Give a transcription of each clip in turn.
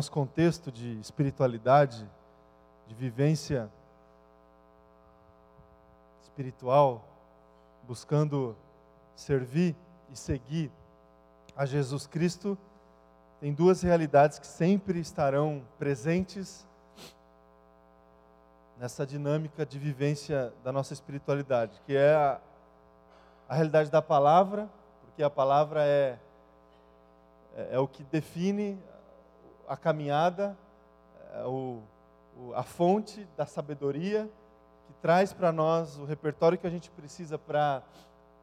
nosso contexto de espiritualidade, de vivência espiritual, buscando servir e seguir a Jesus Cristo, tem duas realidades que sempre estarão presentes nessa dinâmica de vivência da nossa espiritualidade, que é a, a realidade da palavra, porque a palavra é, é, é o que define a caminhada, é o, a fonte da sabedoria, que traz para nós o repertório que a gente precisa para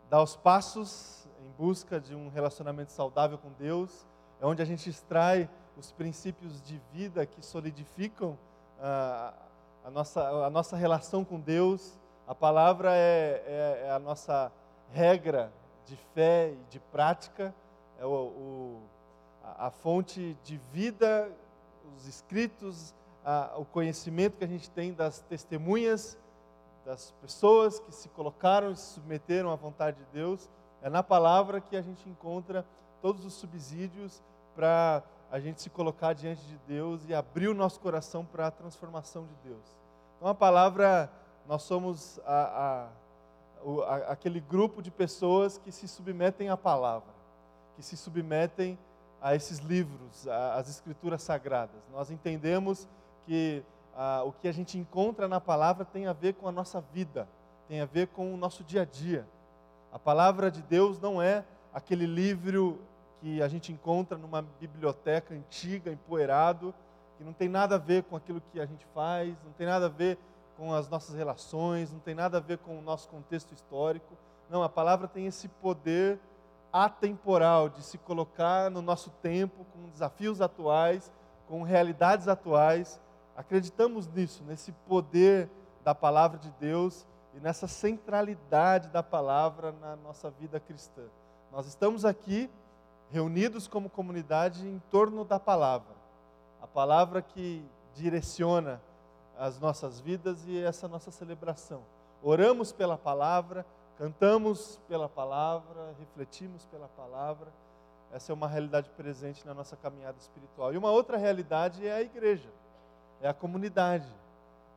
dar os passos em busca de um relacionamento saudável com Deus, é onde a gente extrai os princípios de vida que solidificam ah, a, nossa, a nossa relação com Deus. A palavra é, é, é a nossa regra de fé e de prática, é o, o a, fonte de vida, os escritos, a, o conhecimento que a gente tem das testemunhas das pessoas que se colocaram e se submeteram à vontade de Deus. É na palavra que a gente encontra todos os subsídios para a gente se colocar diante de Deus e abrir o nosso coração para a transformação de Deus. Então a palavra, nós somos a, a, aquele grupo de pessoas que se submetem à palavra, que se submetem a esses livros, às escrituras sagradas. Nós entendemos que ah, o que a gente encontra na palavra tem a ver com a nossa vida, tem a ver com o nosso dia a dia. A palavra de Deus não é aquele livro que a gente encontra numa biblioteca antiga, empoeirado, que não tem nada a ver com aquilo que a gente faz, não tem nada a ver com as nossas relações, não tem nada a ver com o nosso contexto histórico. Não, a palavra tem esse poder atemporal de se colocar no nosso tempo, com desafios atuais, com realidades atuais Acreditamos nisso, nesse poder da palavra de Deus e nessa centralidade da palavra na nossa vida cristã. Nós estamos aqui reunidos como comunidade em torno da palavra, a palavra que direciona as nossas vidas e essa nossa celebração. Oramos pela palavra, cantamos pela palavra, refletimos pela palavra. Essa é uma realidade presente na nossa caminhada espiritual. E uma outra realidade é a igreja é a comunidade,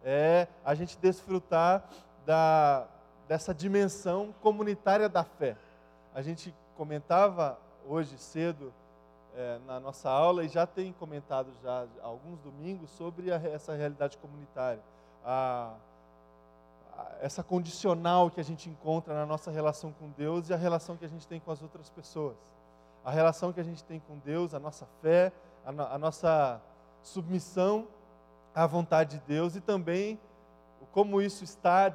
é a gente desfrutar da, dessa dimensão comunitária da fé. A gente comentava hoje cedo é, na nossa aula e já tem comentado já alguns domingos sobre a, essa realidade comunitária. A, essa condicional que a gente encontra na nossa relação com Deus e a relação que a gente tem com as outras pessoas. A relação que a gente tem com Deus, a nossa fé, a, a nossa submissão à vontade de Deus e também como isso está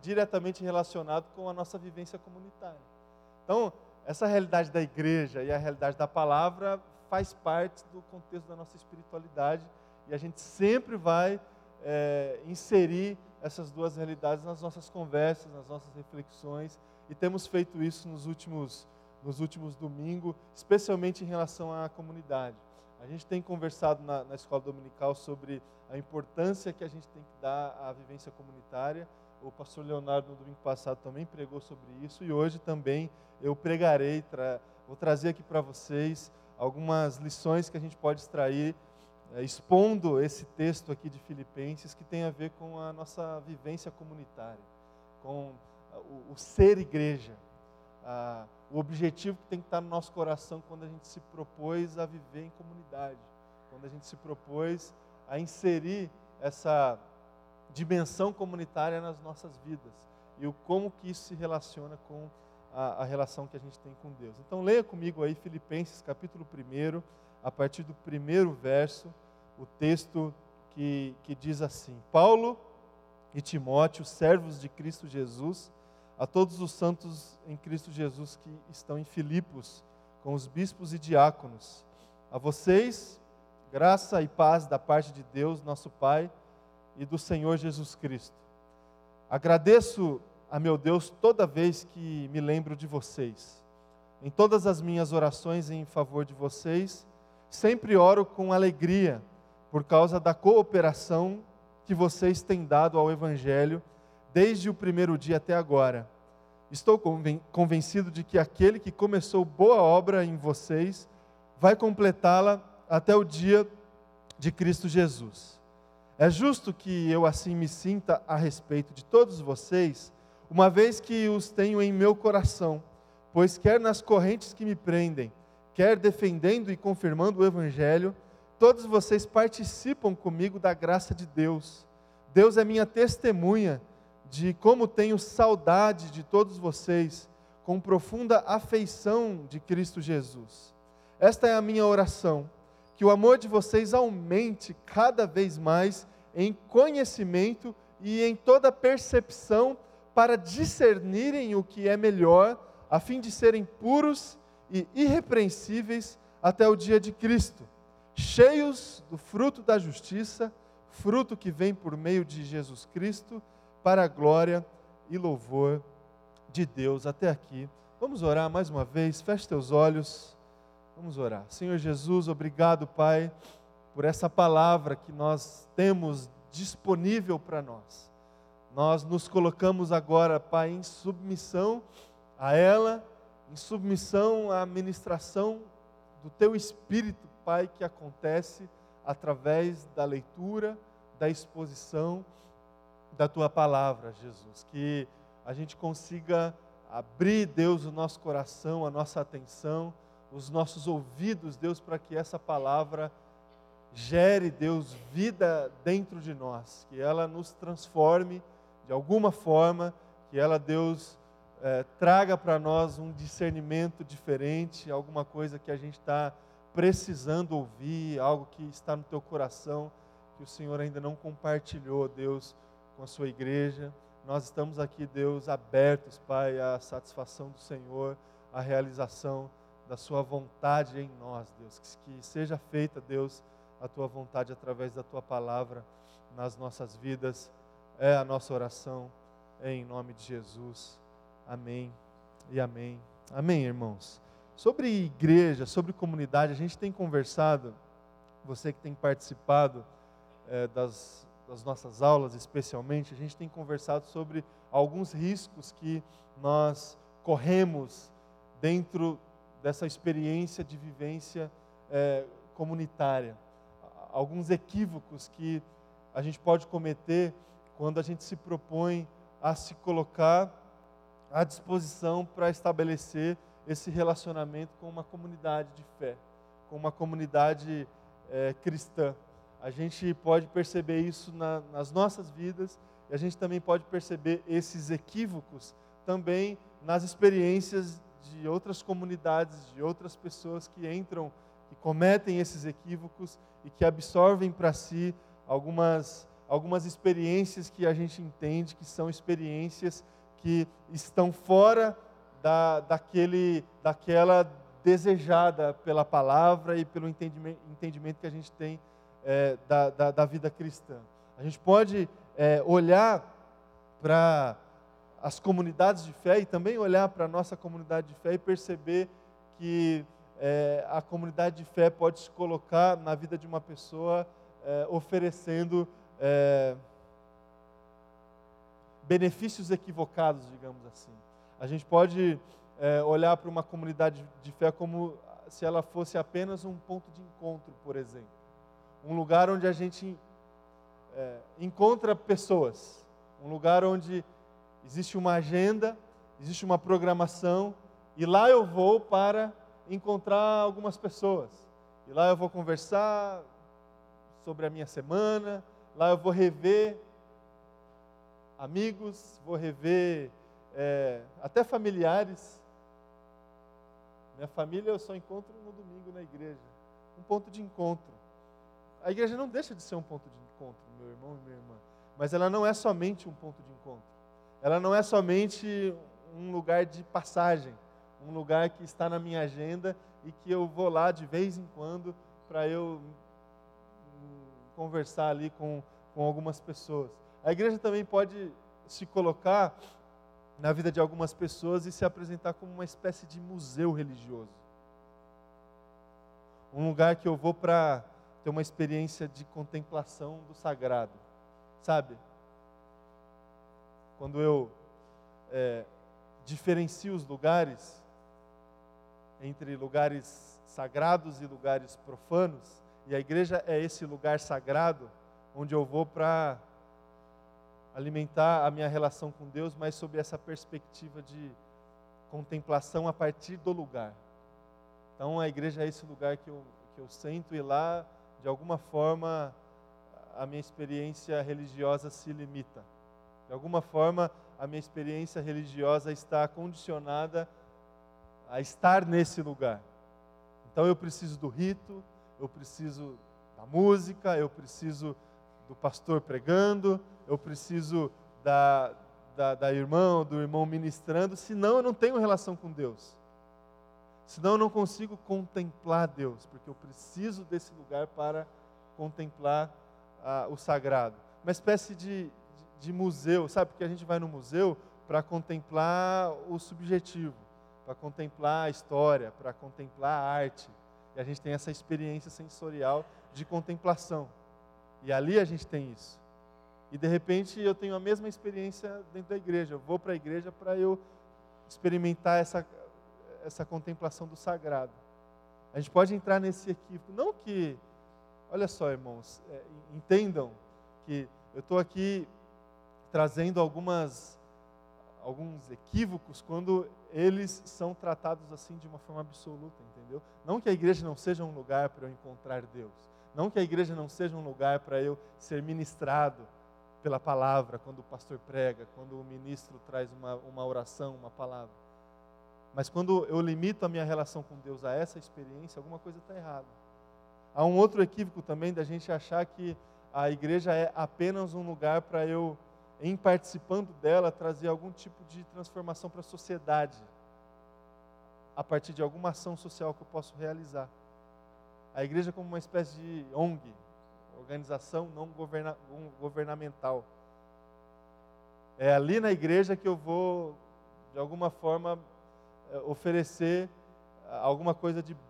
diretamente relacionado com a nossa vivência comunitária. Então, essa realidade da igreja e a realidade da palavra faz parte do contexto da nossa espiritualidade e a gente sempre vai é, inserir essas duas realidades nas nossas conversas, nas nossas reflexões e temos feito isso nos últimos, nos últimos domingos, especialmente em relação à comunidade. A gente tem conversado na, na, escola dominical sobre a importância que a gente tem que dar à vivência comunitária. O pastor Leonardo, no domingo passado, também pregou sobre isso e hoje também eu pregarei, tra vou trazer aqui para vocês algumas lições que a gente pode extrair, expondo esse texto aqui de Filipenses, que tem a ver com a nossa vivência comunitária, com o, o ser igreja ah, o objetivo que tem que estar no nosso coração quando a gente se propôs a viver em comunidade, quando a gente se propôs a inserir essa dimensão comunitária nas nossas vidas e o como que isso se relaciona com a, a relação que a gente tem com Deus. Então leia comigo aí Filipenses capítulo 1, a partir do primeiro verso, o texto que, que diz assim: Paulo e Timóteo, servos de Cristo Jesus, a todos os santos em Cristo Jesus que estão em Filipos, com os bispos e diáconos. A vocês, graça e paz da parte de Deus, nosso Pai, e do Senhor Jesus Cristo. Agradeço a meu Deus toda vez que me lembro de vocês. Em todas as minhas orações em favor de vocês, sempre oro com alegria por causa da cooperação que vocês têm dado ao Evangelho desde o primeiro dia até agora. Estou convencido de que aquele que começou boa obra em vocês vai completá-la até o dia de Cristo Jesus. É justo que eu assim me sinta a respeito de todos vocês, uma vez que os tenho em meu coração, pois quer nas correntes que me prendem, quer defendendo e confirmando o Evangelho, todos vocês participam comigo da graça de Deus. Deus é minha testemunha de como tenho saudade de todos vocês, com profunda afeição de Cristo Jesus. Esta é a minha oração, que o amor de vocês aumente cada vez mais em conhecimento e em toda percepção para discernirem o que é melhor, a fim de serem puros e irrepreensíveis até o dia de Cristo, cheios do fruto da justiça, fruto que vem por meio de Jesus Cristo para a glória e louvor de Deus. Até aqui. Vamos orar mais uma vez. Feche teus olhos. Vamos orar. Senhor Jesus, obrigado, Pai, por essa palavra que nós temos disponível para nós. Nós nos colocamos agora, Pai, em submissão a ela, em submissão à ministração do Teu Espírito, Pai, que acontece através da leitura, da exposição da tua palavra, Jesus. Que a gente consiga abrir, Deus, o nosso coração, a nossa atenção, os nossos ouvidos, Deus, para que essa palavra gere, Deus, vida dentro de nós, que ela nos transforme de alguma forma, que ela, Deus, é, traga para nós um discernimento diferente, alguma coisa que a gente está precisando ouvir, algo que está no teu coração, que o Senhor ainda não compartilhou, Deus com a sua igreja. Nós estamos aqui, Deus, abertos, Pai, à satisfação do Senhor, à realização da Sua vontade em nós, Deus. Que, seja feita, Deus, a Tua vontade através da Tua palavra nas nossas vidas. É a nossa oração, é em nome de Jesus. Amém e amém. Amém, irmãos. Sobre igreja, sobre comunidade, a gente tem conversado, você que tem participado é, das das nossas aulas, especialmente, a gente tem conversado sobre alguns riscos que nós corremos dentro dessa experiência de vivência é, comunitária. Alguns equívocos que a gente pode cometer quando a gente se propõe a se colocar à disposição para estabelecer esse relacionamento com uma comunidade de fé, com uma comunidade é, cristã. A gente pode perceber isso na, nas nossas vidas e a gente também pode perceber esses equívocos também nas experiências de outras comunidades, de outras pessoas que entram, que cometem esses equívocos e que absorvem para si algumas, algumas experiências que a gente entende que são experiências que estão fora da, daquele, daquela desejada pela palavra e pelo entendimento, entendimento que a gente tem é, da, da, da, vida cristã. A gente pode é, olhar para as comunidades de fé e também olhar para a nossa comunidade de fé e perceber que é, a comunidade de fé pode se colocar na vida de uma pessoa é, oferecendo é, benefícios equivocados, digamos assim. A gente pode é, olhar para uma comunidade de fé como se ela fosse apenas um ponto de encontro, por exemplo. Um lugar onde a gente é, encontra pessoas, um lugar onde existe uma agenda, existe uma programação, e lá eu vou para encontrar algumas pessoas. E lá eu vou conversar sobre a minha semana, lá eu vou rever amigos, vou rever é, até familiares. Minha família eu só encontro no domingo na igreja. Um ponto de encontro. A igreja não deixa de ser um ponto de encontro, meu irmão e minha irmã. Mas ela não é somente um ponto de encontro. Ela não é somente um lugar de passagem, um lugar que está na minha agenda e que eu vou lá de vez em quando para eu conversar ali com, com algumas pessoas. A igreja também pode se colocar na vida de algumas pessoas e se apresentar como uma espécie de museu religioso. Um lugar que eu vou para ter uma experiência de contemplação do sagrado, sabe? Quando eu é, diferencio os lugares entre lugares sagrados e lugares profanos, E a igreja é esse lugar sagrado onde eu vou para alimentar a minha relação com Deus, mas sob essa perspectiva de contemplação a partir do lugar. Então a igreja é esse lugar que eu, que eu sento e lá, de alguma forma, a minha experiência religiosa se limita. De alguma forma, a minha experiência religiosa está condicionada a estar nesse lugar. Então eu preciso do rito, eu preciso da música, eu preciso do pastor pregando, eu preciso da, da, da irmã, do irmão ministrando, senão eu não tenho relação com Deus. Senão eu não consigo contemplar Deus, porque eu preciso desse lugar para contemplar ah, o sagrado. Uma espécie de, de, de museu, sabe? Porque a gente vai no museu para contemplar o subjetivo, para contemplar a história, para contemplar a arte. E a gente tem essa experiência sensorial de contemplação. E ali a gente tem isso. E de repente eu tenho a mesma experiência dentro da igreja. Eu vou para a igreja para eu experimentar essa, essa contemplação do sagrado. A gente pode entrar nesse equívoco. Não que, olha só, irmãos, é, entendam que eu estou aqui trazendo algumas alguns equívocos quando eles são tratados assim de uma forma absoluta, entendeu? Não que a igreja não seja um lugar para eu encontrar Deus, não que a igreja não seja um lugar para eu ser ministrado pela palavra, quando o pastor prega, quando o ministro traz uma, uma oração, uma palavra. Mas quando eu limito a minha relação com Deus a essa experiência, alguma coisa está errada. Há um outro equívoco também da gente achar que a igreja é apenas um lugar para eu, em participando dela, trazer algum tipo de transformação para a sociedade, a partir de alguma ação social que eu posso realizar a igreja como uma espécie de ONG, organização não governa, governamental. É ali na igreja que eu vou, de alguma forma, é, oferecer alguma coisa de, de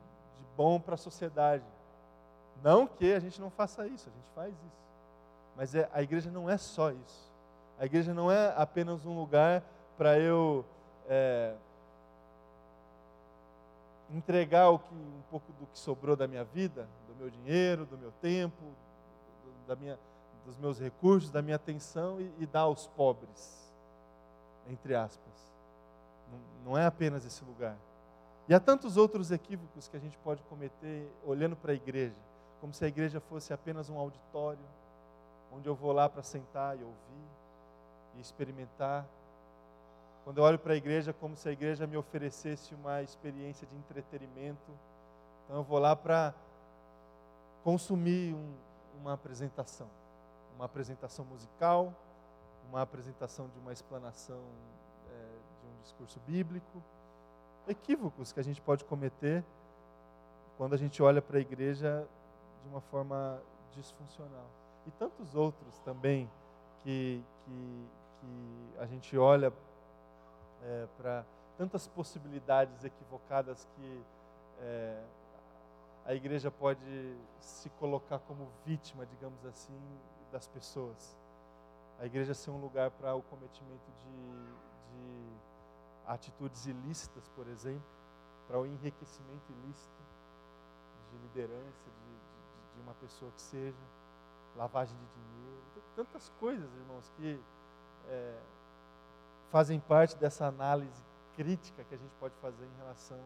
bom para a sociedade. Não que a gente não faça isso, a gente faz isso. Mas é, a igreja não é só isso. A igreja não é apenas um lugar para eu é, entregar que, um pouco do que sobrou da minha vida, do meu dinheiro, do meu tempo, da minha, dos meus recursos, da minha atenção e, e dar aos pobres, entre aspas. Não, não é apenas esse lugar. E há tantos outros equívocos que a gente pode cometer olhando para a igreja, como se a igreja fosse apenas um auditório, onde eu vou lá para sentar e ouvir e experimentar quando eu olho para a igreja, como se a igreja me oferecesse uma experiência de entretenimento. Então eu vou lá para consumir um, uma apresentação, uma apresentação musical, uma apresentação de uma explanação é, de um discurso bíblico. Equívocos que a gente pode cometer quando a gente olha para a igreja de uma forma disfuncional. E tantos outros também que, que, que a gente olha é, para tantas possibilidades equivocadas que é, a igreja pode se colocar como vítima, digamos assim, das pessoas. A igreja ser um lugar para o cometimento de, de atitudes ilícitas, por exemplo, para o enriquecimento ilícito de liderança, de, de, de uma pessoa que seja, lavagem de dinheiro, tantas coisas, irmãos, que é, fazem parte dessa análise crítica que a gente pode fazer em relação,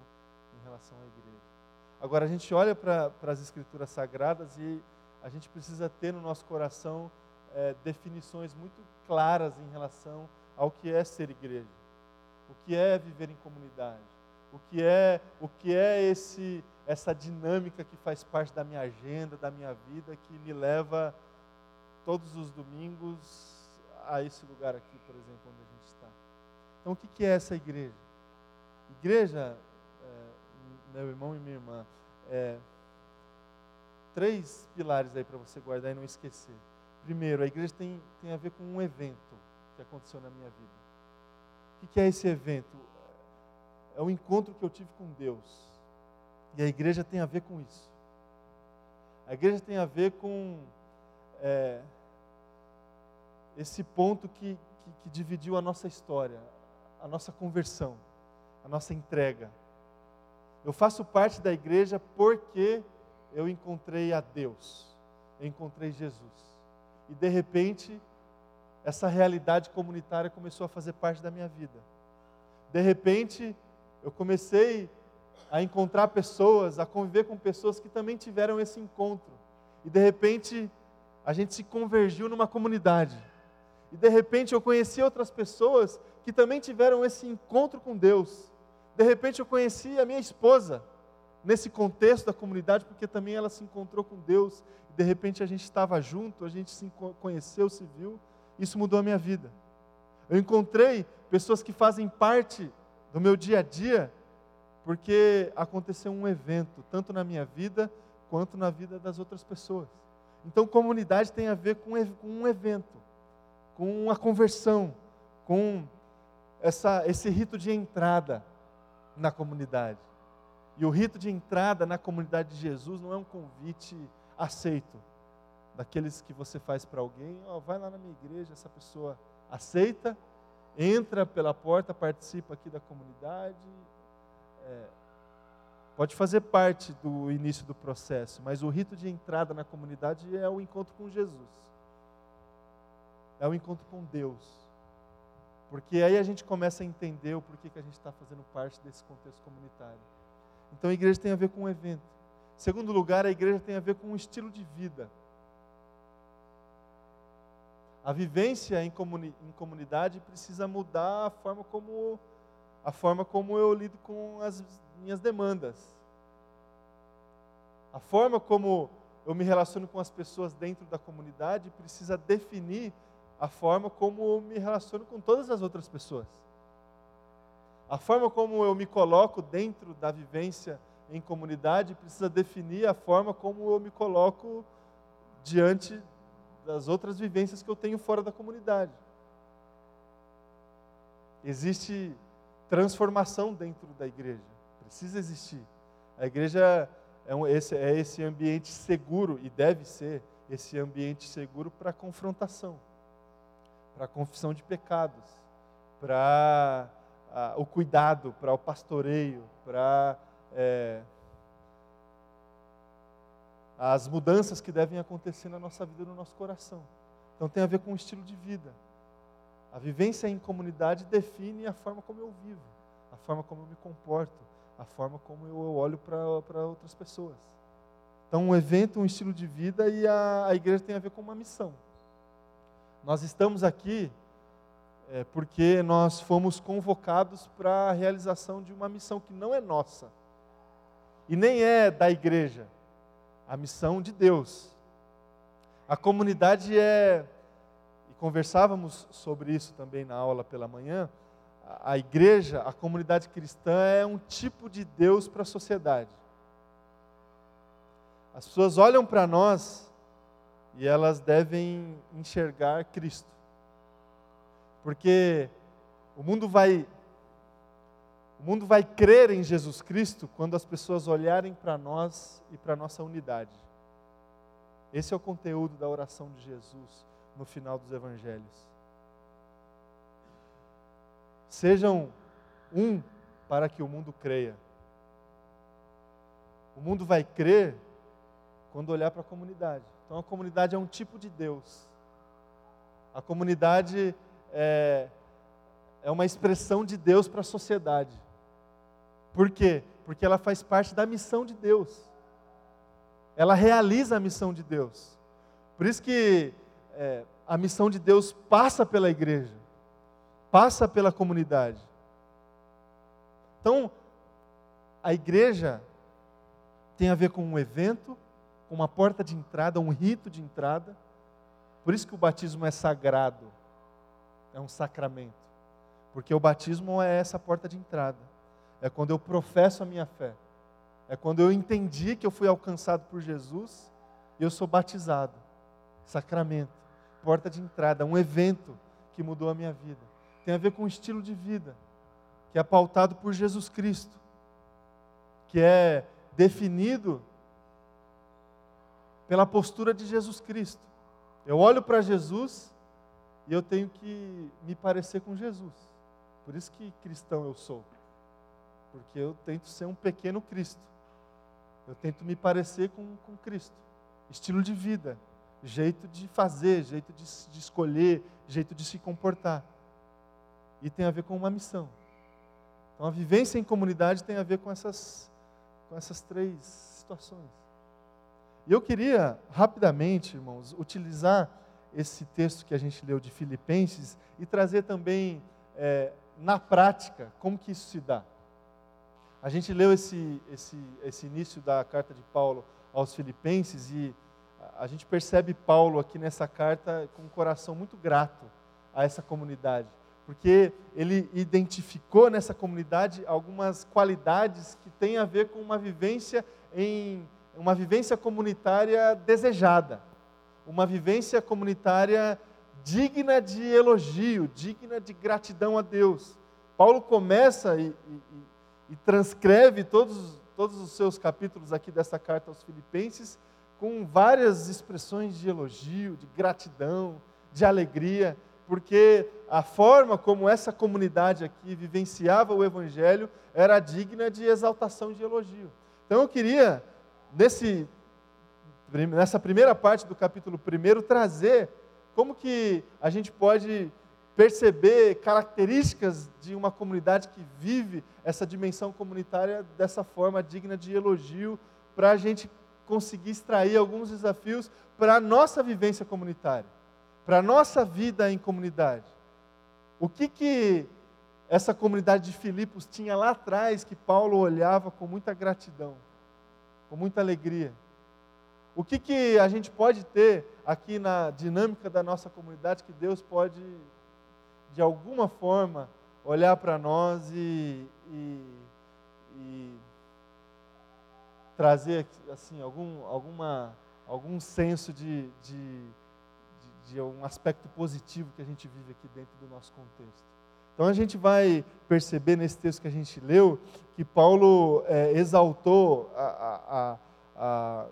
em relação à igreja. Agora, a gente olha para as escrituras sagradas e a gente precisa ter no nosso coração é, definições muito claras em relação ao que é ser igreja, o que é viver em comunidade, o que é, o que é esse, essa dinâmica que faz parte da minha agenda, da minha vida, que me leva todos os domingos a esse lugar aqui, por exemplo, onde a gente está. Então, o que é essa igreja? Igreja, meu irmão e minha irmã, é, três pilares aí para você guardar e não esquecer. Primeiro, a igreja tem, tem a ver com um evento que aconteceu na minha vida. O que é esse evento? É o encontro que eu tive com Deus. E a igreja tem a ver com isso. A igreja tem a ver com é, esse ponto que, que, que dividiu a nossa história, a nossa conversão, a nossa entrega. Eu faço parte da igreja porque eu encontrei a Deus, eu encontrei Jesus. E de repente, essa realidade comunitária começou a fazer parte da minha vida. De repente, eu comecei a encontrar pessoas, a conviver com pessoas que também tiveram esse encontro. E de repente, a gente se convergiu numa comunidade. E de repente eu conheci outras pessoas que também tiveram esse encontro com Deus. De repente eu conheci a minha esposa nesse contexto da comunidade, porque também ela se encontrou com Deus. De repente a gente estava junto, a gente se conheceu, se viu. Isso mudou a minha vida. Eu encontrei pessoas que fazem parte do meu dia a dia, porque aconteceu um evento, tanto na minha vida quanto na vida das outras pessoas. Então, comunidade tem a ver com um evento, com uma conversão, com essa, esse rito de entrada na comunidade. E o rito de entrada na comunidade de Jesus não é um convite aceito, daqueles que você faz para alguém, ó, vai lá na minha igreja, essa pessoa aceita, entra pela porta, participa aqui da comunidade, é, pode fazer parte do início do processo, mas o rito de entrada na comunidade é o encontro com Jesus, é o encontro com Deus. Porque aí a gente começa a entender o porquê que a gente está fazendo parte desse contexto comunitário. Então a igreja tem a ver com um evento. Segundo lugar, a igreja tem a ver com um estilo de vida. A vivência em, comuni em comunidade precisa mudar a forma como a forma como eu lido com as minhas demandas. A forma como eu me relaciono com as pessoas dentro da comunidade precisa definir a forma como eu me relaciono com todas as outras pessoas. A forma como eu me coloco dentro da vivência em comunidade precisa definir a forma como eu me coloco diante das outras vivências que eu tenho fora da comunidade. Existe transformação dentro da igreja, precisa existir. A igreja é, um, esse, é esse ambiente seguro e deve ser esse ambiente seguro para confrontação, para confissão de pecados, para o cuidado, para o pastoreio, para é, as mudanças que devem acontecer na nossa vida, no nosso coração. Então tem a ver com o estilo de vida. A vivência em comunidade define a forma como eu vivo, a forma como eu me comporto, a forma como eu olho para outras pessoas. Então, um evento, um estilo de vida e a, a igreja tem a ver com uma missão. Nós estamos aqui é, porque nós fomos convocados para a realização de uma missão que não é nossa e nem é da igreja, a missão de Deus. A comunidade é, e conversávamos sobre isso também na aula pela manhã, a igreja, a comunidade cristã é um tipo de Deus para a sociedade. As pessoas olham para nós e elas devem enxergar Cristo. Porque o mundo vai o mundo vai crer em Jesus Cristo quando as pessoas olharem para nós e para nossa unidade. Esse é o conteúdo da oração de Jesus no final dos evangelhos. Sejam um para que o mundo creia. O mundo vai crer quando olhar para a comunidade. Então a comunidade é um tipo de Deus. A comunidade é, é uma expressão de Deus para a sociedade. Por quê? Porque ela faz parte da missão de Deus. Ela realiza a missão de Deus. Por isso que é, a missão de Deus passa pela igreja, passa pela comunidade. Então, a igreja tem a ver com um evento, com uma porta de entrada, um rito de entrada. Por isso que o batismo é sagrado, é um sacramento. Porque o batismo é essa porta de entrada é quando eu professo a minha fé, é quando eu entendi que eu fui alcançado por Jesus e eu sou batizado. Sacramento, porta de entrada, um evento que mudou a minha vida. Tem a ver com o estilo de vida, que é pautado por Jesus Cristo, que é definido pela postura de Jesus Cristo. Eu olho para Jesus e eu tenho que me parecer com Jesus. Por isso que cristão eu sou porque eu tento ser um pequeno Cristo. Eu tento me parecer com, com Cristo. Estilo de vida, jeito de fazer, jeito de, de escolher, jeito de se comportar. E tem a ver com uma missão. Então a vivência em comunidade tem a ver com essas, com essas três situações. E eu queria, rapidamente, irmãos, utilizar esse texto que a gente leu de Filipenses e trazer também é, na prática como que isso se dá. A gente leu esse, esse, esse início da carta de Paulo aos Filipenses e a gente percebe Paulo aqui nessa carta com um coração muito grato a essa comunidade, porque ele identificou nessa comunidade algumas qualidades que têm a ver com uma vivência em uma vivência comunitária desejada, uma vivência comunitária digna de elogio, digna de gratidão a Deus. Paulo começa e, e, e transcreve todos, todos os seus capítulos aqui dessa carta aos Filipenses com várias expressões de elogio, de gratidão, de alegria, porque a forma como essa comunidade aqui vivenciava o Evangelho era digna de exaltação de elogio. Então eu queria, nesse, nessa primeira parte do capítulo 1, trazer como que a gente pode perceber características de uma comunidade que vive essa dimensão comunitária dessa forma digna de elogio, para a gente conseguir extrair alguns desafios para a nossa vivência comunitária, para a nossa vida em comunidade. O que que essa comunidade de Filipos tinha lá atrás que Paulo olhava com muita gratidão, com muita alegria? O que que a gente pode ter aqui na dinâmica da nossa comunidade que Deus pode, de alguma forma, olhar para nós e, e, e trazer assim algum, alguma, algum senso de, de, de, de, um aspecto positivo que a gente vive aqui dentro do nosso contexto. Então a gente vai perceber nesse texto que a gente leu que Paulo é, exaltou a, a, a,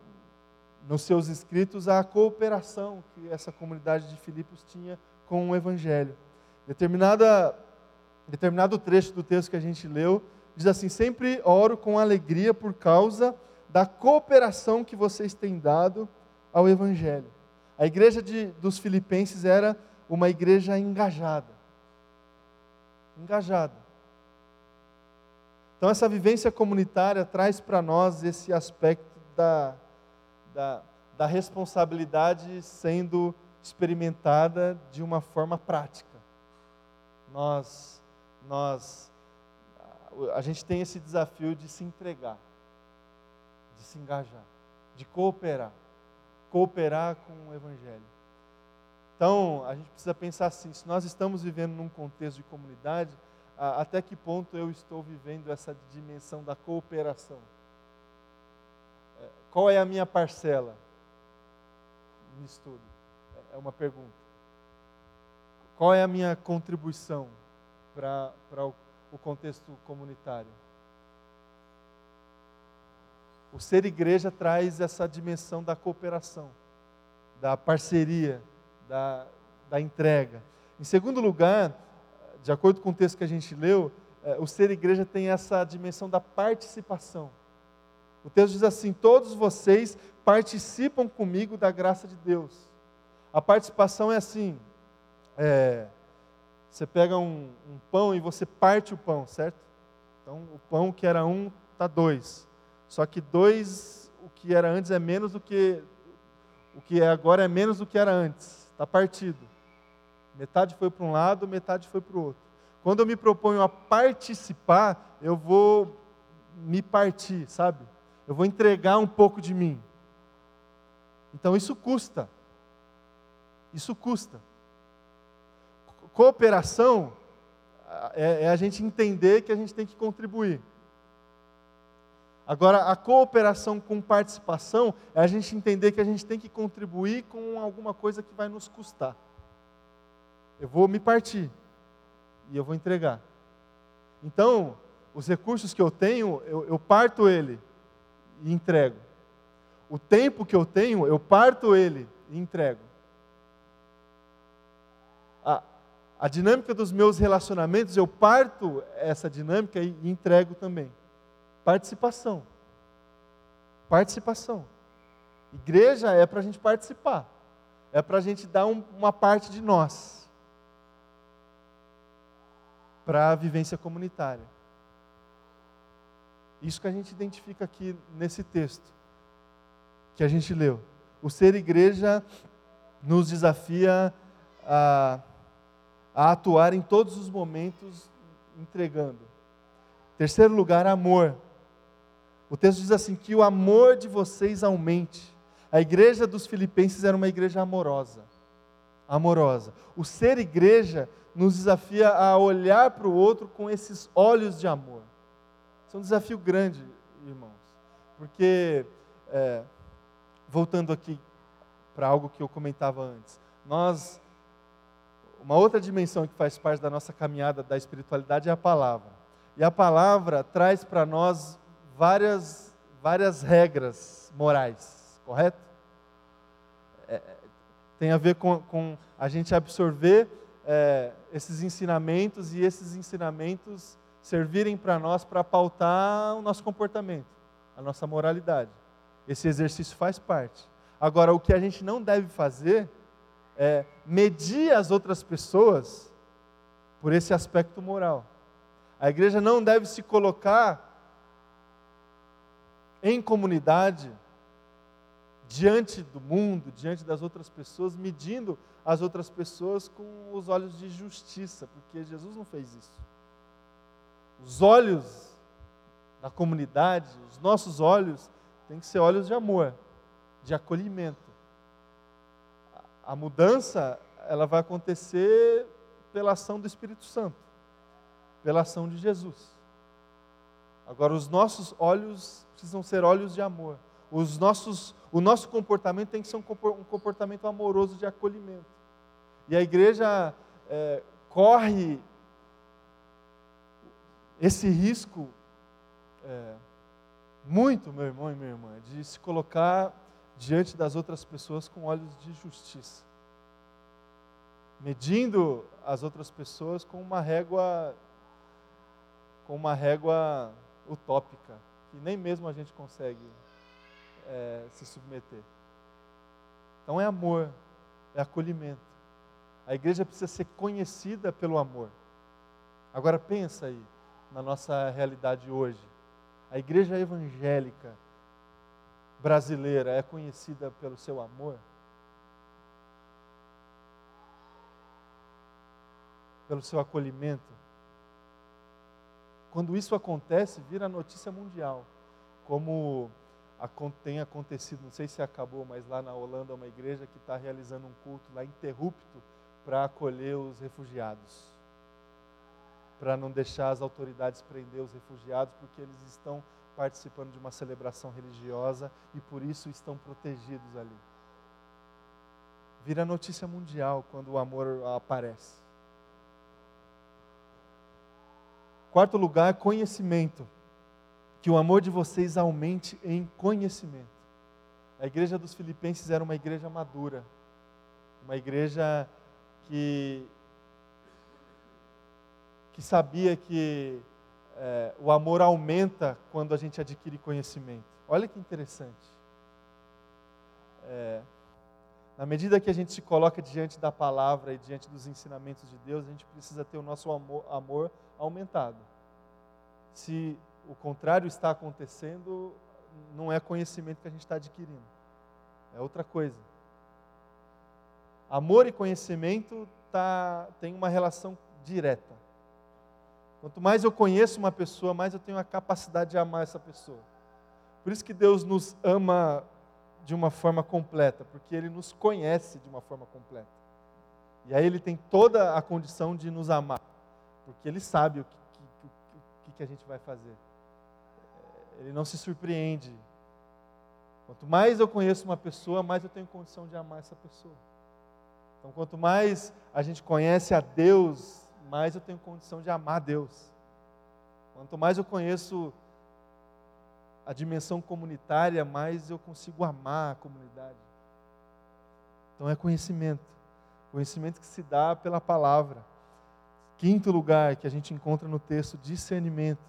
nos seus escritos a cooperação que essa comunidade de Filipos tinha com o Evangelho. Determinada, determinado trecho do texto que a gente leu diz assim: Sempre oro com alegria por causa da cooperação que vocês têm dado ao Evangelho. A igreja de, dos Filipenses era uma igreja engajada. Engajada. Então, essa vivência comunitária traz para nós esse aspecto da, da, da responsabilidade sendo experimentada de uma forma prática. Nós, nós, a gente tem esse desafio de se entregar de se engajar, de cooperar, cooperar com o Evangelho. Então, a gente precisa pensar assim: se nós estamos vivendo num contexto de comunidade, até que ponto eu estou vivendo essa dimensão da cooperação? É, qual é a minha parcela nisso tudo? É, é uma pergunta. Qual é a minha contribuição para o contexto comunitário? O ser igreja traz essa dimensão da cooperação, da parceria, da, da entrega. Em segundo lugar, de acordo com o texto que a gente leu, é, o ser igreja tem essa dimensão da participação. O texto diz assim: Todos vocês participam comigo da graça de Deus. A participação é assim: é, você pega um, um, pão e você parte o pão, certo? Então, o pão que era um, está dois. Só que dois, o que era antes é menos do que o que é agora é menos do que era antes. Está partido. Metade foi para um lado, metade foi para o outro. Quando eu me proponho a participar, eu vou me partir, sabe? Eu vou entregar um pouco de mim. Então isso custa. Isso custa. Cooperação é, é a gente entender que a gente tem que contribuir. Agora, a cooperação com participação é a gente entender que a gente tem que contribuir com alguma coisa que vai nos custar. Eu vou me partir e eu vou entregar. Então, os recursos que eu tenho, eu, eu parto ele e entrego. O tempo que eu tenho, eu parto ele e entrego. A, a dinâmica dos meus relacionamentos, eu parto essa dinâmica e entrego também. Participação. participação. Igreja é para a gente participar, é para a gente dar um, uma parte de nós para a vivência comunitária. Isso que a gente identifica aqui nesse texto que a gente leu. O ser igreja nos desafia a, a atuar em todos os momentos entregando. Terceiro lugar, amor. O texto diz assim: que o amor de vocês aumente. A igreja dos Filipenses era uma igreja amorosa. Amorosa. O ser igreja nos desafia a olhar para o outro com esses olhos de amor. Isso é um desafio grande, irmãos. Porque, é, voltando aqui para algo que eu comentava antes, nós. Uma outra dimensão que faz parte da nossa caminhada da espiritualidade é a palavra. E a palavra traz para nós várias, várias regras morais, correto? É, tem a ver com, com, a gente absorver é, esses ensinamentos e esses ensinamentos servirem para nós para pautar o nosso comportamento, a nossa moralidade. Esse exercício faz parte. Agora, o que a gente não deve fazer é medir as outras pessoas por esse aspecto moral. A igreja não deve se colocar em comunidade, diante do mundo, diante das outras pessoas, medindo as outras pessoas com os olhos de justiça, porque Jesus não fez isso. Os olhos da comunidade, os nossos olhos, têm que ser olhos de amor, de acolhimento. A mudança, ela vai acontecer pela ação do Espírito Santo, pela ação de Jesus. Agora, os nossos olhos precisam ser olhos de amor. Os nossos, o nosso comportamento tem que ser um comportamento amoroso de acolhimento. E a igreja é, corre esse risco é, muito, meu irmão e minha irmã, de se colocar diante das outras pessoas com olhos de justiça, medindo as outras pessoas com uma régua, com uma régua utópica, que nem mesmo a gente consegue é, se submeter. Então é amor, é acolhimento. A igreja precisa ser conhecida pelo amor. Agora pensa aí na nossa realidade hoje. A igreja evangélica brasileira é conhecida pelo seu amor? Pelo seu acolhimento? Quando isso acontece, vira notícia mundial. Como tem acontecido, não sei se acabou, mas lá na Holanda, uma igreja que está realizando um culto lá interrupto para acolher os refugiados. Para não deixar as autoridades prender os refugiados, porque eles estão participando de uma celebração religiosa e por isso estão protegidos ali. Vira notícia mundial quando o amor aparece. Quarto lugar, conhecimento. Que o amor de vocês aumente em conhecimento. A igreja dos Filipenses era uma igreja madura, uma igreja que, que sabia que é, o amor aumenta quando a gente adquire conhecimento. Olha que interessante. É, na medida que a gente se coloca diante da palavra e diante dos ensinamentos de Deus, a gente precisa ter o nosso amor, amor aumentado. Se o contrário está acontecendo, não é conhecimento que a gente está adquirindo, é outra coisa. Amor e conhecimento tá, tem uma relação direta. Quanto mais eu conheço uma pessoa, mais eu tenho a capacidade de amar essa pessoa. Por isso que Deus nos ama de uma forma completa, porque Ele nos conhece de uma forma completa. E aí Ele tem toda a condição de nos amar, porque Ele sabe o que, que, que a gente vai fazer. Ele não se surpreende. Quanto mais eu conheço uma pessoa, mais eu tenho condição de amar essa pessoa. Então, quanto mais a gente conhece a Deus, mais eu tenho condição de amar Deus. Quanto mais eu conheço a dimensão comunitária, mais eu consigo amar a comunidade. Então é conhecimento. Conhecimento que se dá pela palavra. Quinto lugar que a gente encontra no texto, discernimento.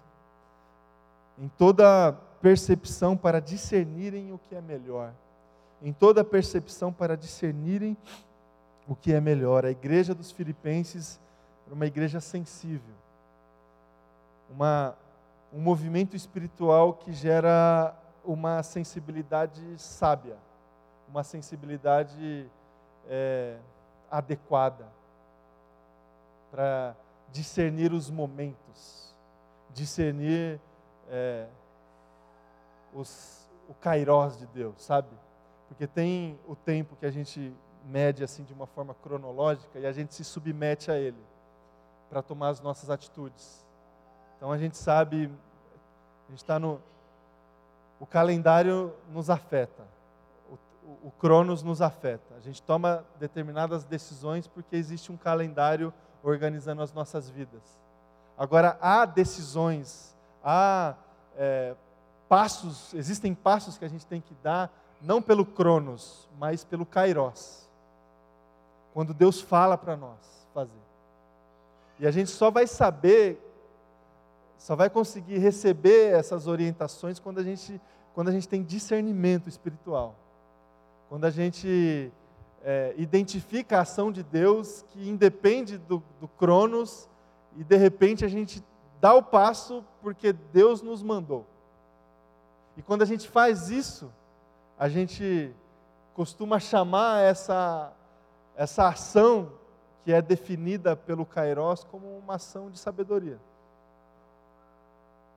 Em toda percepção para discernirem o que é melhor. Em toda percepção para discernirem o que é melhor. A igreja dos Filipenses era uma igreja sensível. Uma, um movimento espiritual que gera uma sensibilidade sábia, uma sensibilidade é, adequada para discernir os momentos, discernir é, os, o kairós de Deus, sabe? Porque tem o tempo que a gente mede assim de uma forma cronológica e a gente se submete a ele para tomar as nossas atitudes. Então a gente sabe, a gente está no. O calendário nos afeta, o, Cronos nos afeta. A gente toma determinadas decisões porque existe um calendário organizando as nossas vidas. Agora, há decisões, há é, passos, existem passos que a gente tem que dar, não pelo Cronos, mas pelo Kairos. Quando Deus fala para nós fazer. E a gente só vai saber, só vai conseguir receber essas orientações quando a gente, quando a gente tem discernimento espiritual. Quando a gente é, identifica a ação de Deus que independe do, do Cronos e de repente a gente dá o passo porque Deus nos mandou. E quando a gente faz isso, a gente costuma chamar essa, essa ação que é definida pelo Kairos como uma ação de sabedoria.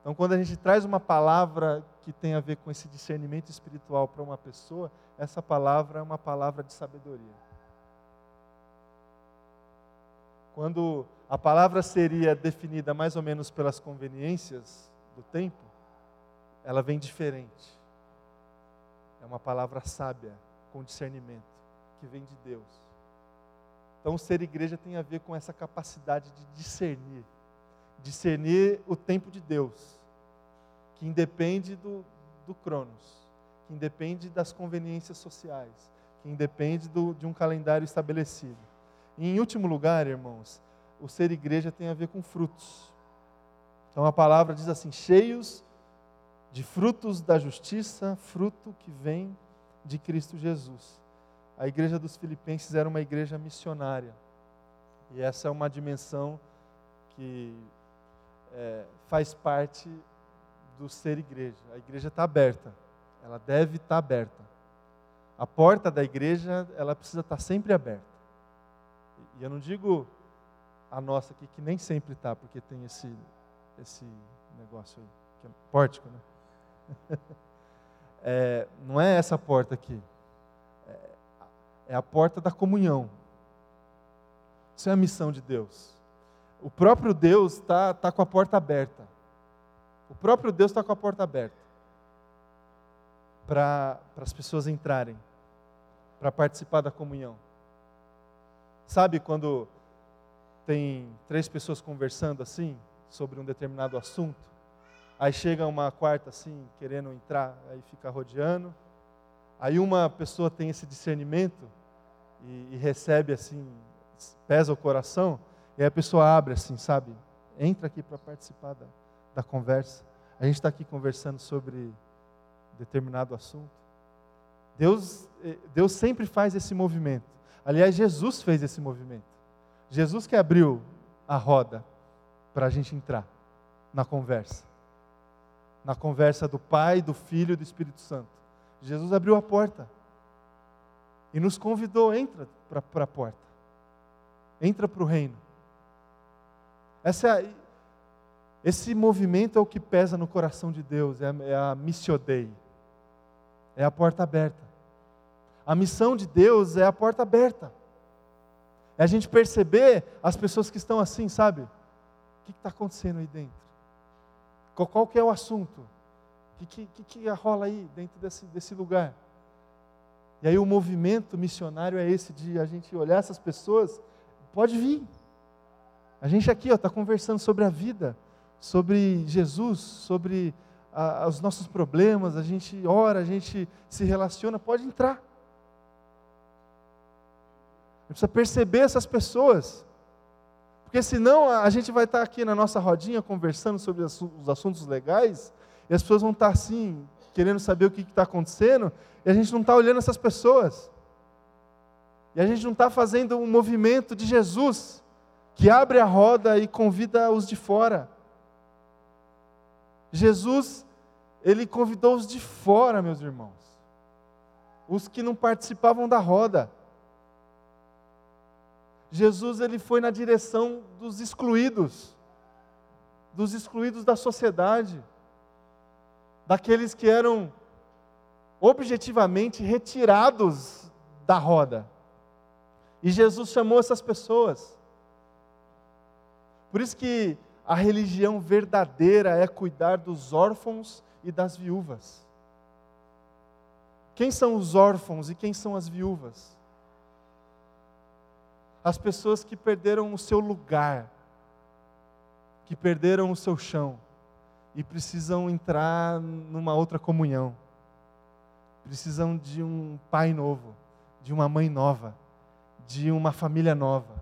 Então, quando a gente traz uma palavra que tem a ver com esse discernimento espiritual para uma pessoa, essa palavra é uma palavra de sabedoria. Quando a palavra seria definida mais ou menos pelas conveniências do tempo, ela vem diferente. É uma palavra sábia, com discernimento, que vem de Deus. Então, ser igreja tem a ver com essa capacidade de discernir discernir o tempo de Deus, que independe do, do Cronos, que independe das conveniências sociais, que independe do, de um calendário estabelecido. E, em último lugar, irmãos, o ser igreja tem a ver com frutos. Então a palavra diz assim: cheios de frutos da justiça, fruto que vem de Cristo Jesus. A igreja dos Filipenses era uma igreja missionária. E essa é uma dimensão que é, faz parte do ser igreja. A igreja está aberta, ela deve estar tá aberta. A porta da igreja, ela precisa estar tá sempre aberta. E eu não digo a nossa aqui, que nem sempre está, porque tem esse, esse negócio aí, que é pórtico, né? É, não é essa porta aqui. É, é a porta da comunhão. Isso é a missão de Deus. O próprio Deus está tá com a porta aberta. O próprio Deus está com a porta aberta. Para as pessoas entrarem, para participar da comunhão. Sabe quando tem três pessoas conversando assim, sobre um determinado assunto, aí chega uma quarta assim, querendo entrar, aí fica rodeando, aí uma pessoa tem esse discernimento e, e recebe assim, pesa o coração, e aí a pessoa abre assim, sabe? Entra aqui para participar da, da conversa. A gente está aqui conversando sobre determinado assunto. Deus, eh, Deus sempre faz esse movimento. Aliás, Jesus fez esse movimento. Jesus que abriu a roda para a gente entrar na conversa. Na conversa do Pai, do Filho e do Espírito Santo. Jesus abriu a porta e nos convidou, entra para a porta. Entra para o reino. Essa, esse movimento é o que pesa no coração de Deus, é a, é a missio Dei, é a porta aberta. A missão de Deus é a porta aberta. É a gente perceber as pessoas que estão assim, sabe? O que está acontecendo aí dentro? Qual, qual que é o assunto? O que, que, que rola aí dentro desse, desse lugar? E aí o movimento missionário é esse de a gente olhar essas pessoas, pode vir, a gente aqui está conversando sobre a vida, sobre Jesus, sobre a, os nossos problemas, a gente ora, a gente se relaciona, pode entrar. Precisa perceber essas pessoas. Porque senão a gente vai estar aqui na nossa rodinha conversando sobre os assuntos legais e as pessoas vão estar assim, querendo saber o que está acontecendo, e a gente não está olhando essas pessoas. E a gente não está fazendo um movimento de Jesus, que abre a roda e convida os de fora. Jesus, ele convidou os de fora, meus irmãos. Os que não participavam da roda. Jesus, ele foi na direção dos excluídos, dos excluídos da sociedade, daqueles que eram objetivamente retirados da roda. E Jesus chamou essas pessoas. Por isso que a religião verdadeira é cuidar dos órfãos e das viúvas. Quem são os órfãos e quem são as viúvas? As pessoas que perderam o seu lugar, que perderam o seu chão e precisam entrar numa outra comunhão. Precisam de um pai novo, de uma mãe nova, de uma família nova.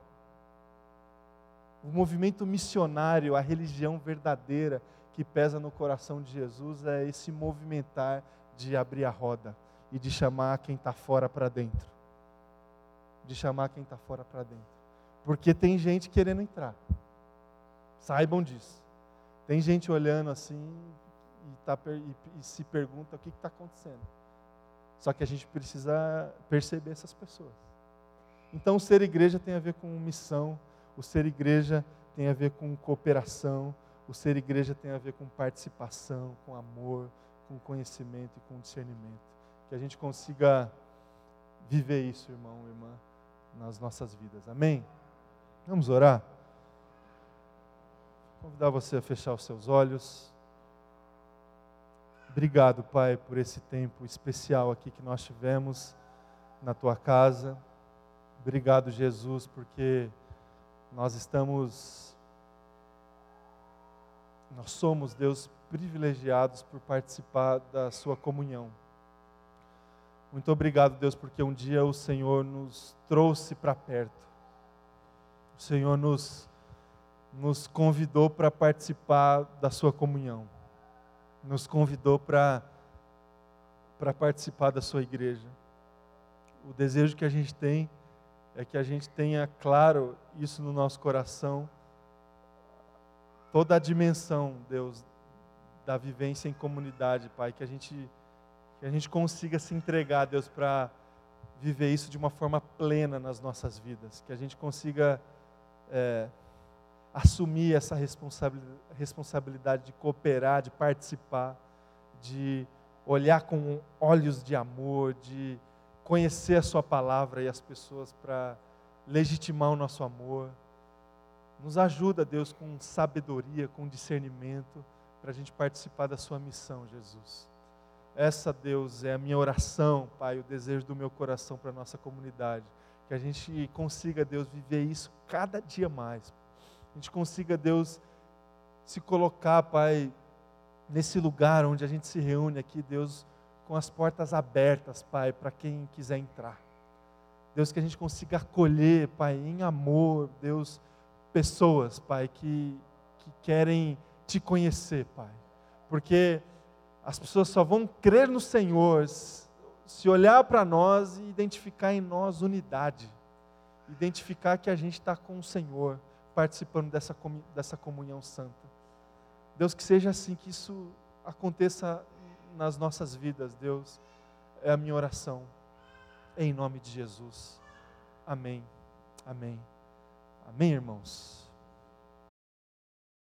O movimento missionário, a religião verdadeira que pesa no coração de Jesus é esse movimentar de abrir a roda e de chamar quem está fora para dentro. De chamar quem está fora para dentro. Porque tem gente querendo entrar. Saibam disso. Tem gente olhando assim e, tá, e, e se pergunta o que está acontecendo. Só que a gente precisa perceber essas pessoas. Então, ser igreja tem a ver com missão, o ser igreja tem a ver com cooperação, o ser igreja tem a ver com participação, com amor, com conhecimento e com discernimento. Que a gente consiga viver isso, irmão, irmã, nas nossas vidas. Amém? Vamos orar? Convidar você a fechar os seus olhos. Obrigado, Pai, por esse tempo especial aqui que nós tivemos na tua casa. Obrigado, Jesus, porque nós estamos, nós somos, Deus, privilegiados por participar da Sua comunhão. Muito obrigado, Deus, porque um dia o Senhor nos trouxe para perto. O Senhor nos, nos convidou para participar da Sua comunhão. Nos convidou para participar da Sua igreja. O desejo que a gente tem é que a gente tenha claro isso no nosso coração, toda a dimensão, Deus, da vivência em comunidade, Pai, que a gente, que a gente consiga se entregar, Deus, para viver isso de uma forma plena nas nossas vidas, que a gente consiga é, assumir essa responsabilidade de cooperar, de participar, de olhar com olhos de amor, de conhecer a Sua palavra e as pessoas para legitimar o nosso amor. Nos ajuda, Deus, com sabedoria, com discernimento, para a gente participar da Sua missão, Jesus. Essa, Deus, é a minha oração, Pai, o desejo do meu coração para a nossa comunidade. Que a gente consiga, Deus, viver isso cada dia mais. A gente consiga, Deus, se colocar, Pai, nesse lugar onde a gente se reúne aqui, Deus, com as portas abertas, Pai, para quem quiser entrar. Deus, que a gente consiga acolher, Pai, em amor, Deus, pessoas, Pai, que, que querem te conhecer, Pai. Porque as pessoas só vão crer no Senhor se olhar para nós e identificar em nós unidade. Identificar que a gente está com o Senhor, participando dessa, dessa comunhão santa. Deus, que seja assim, que isso aconteça nas nossas vidas, Deus, é a minha oração. Em nome de Jesus. Amém. Amém. Amém, irmãos.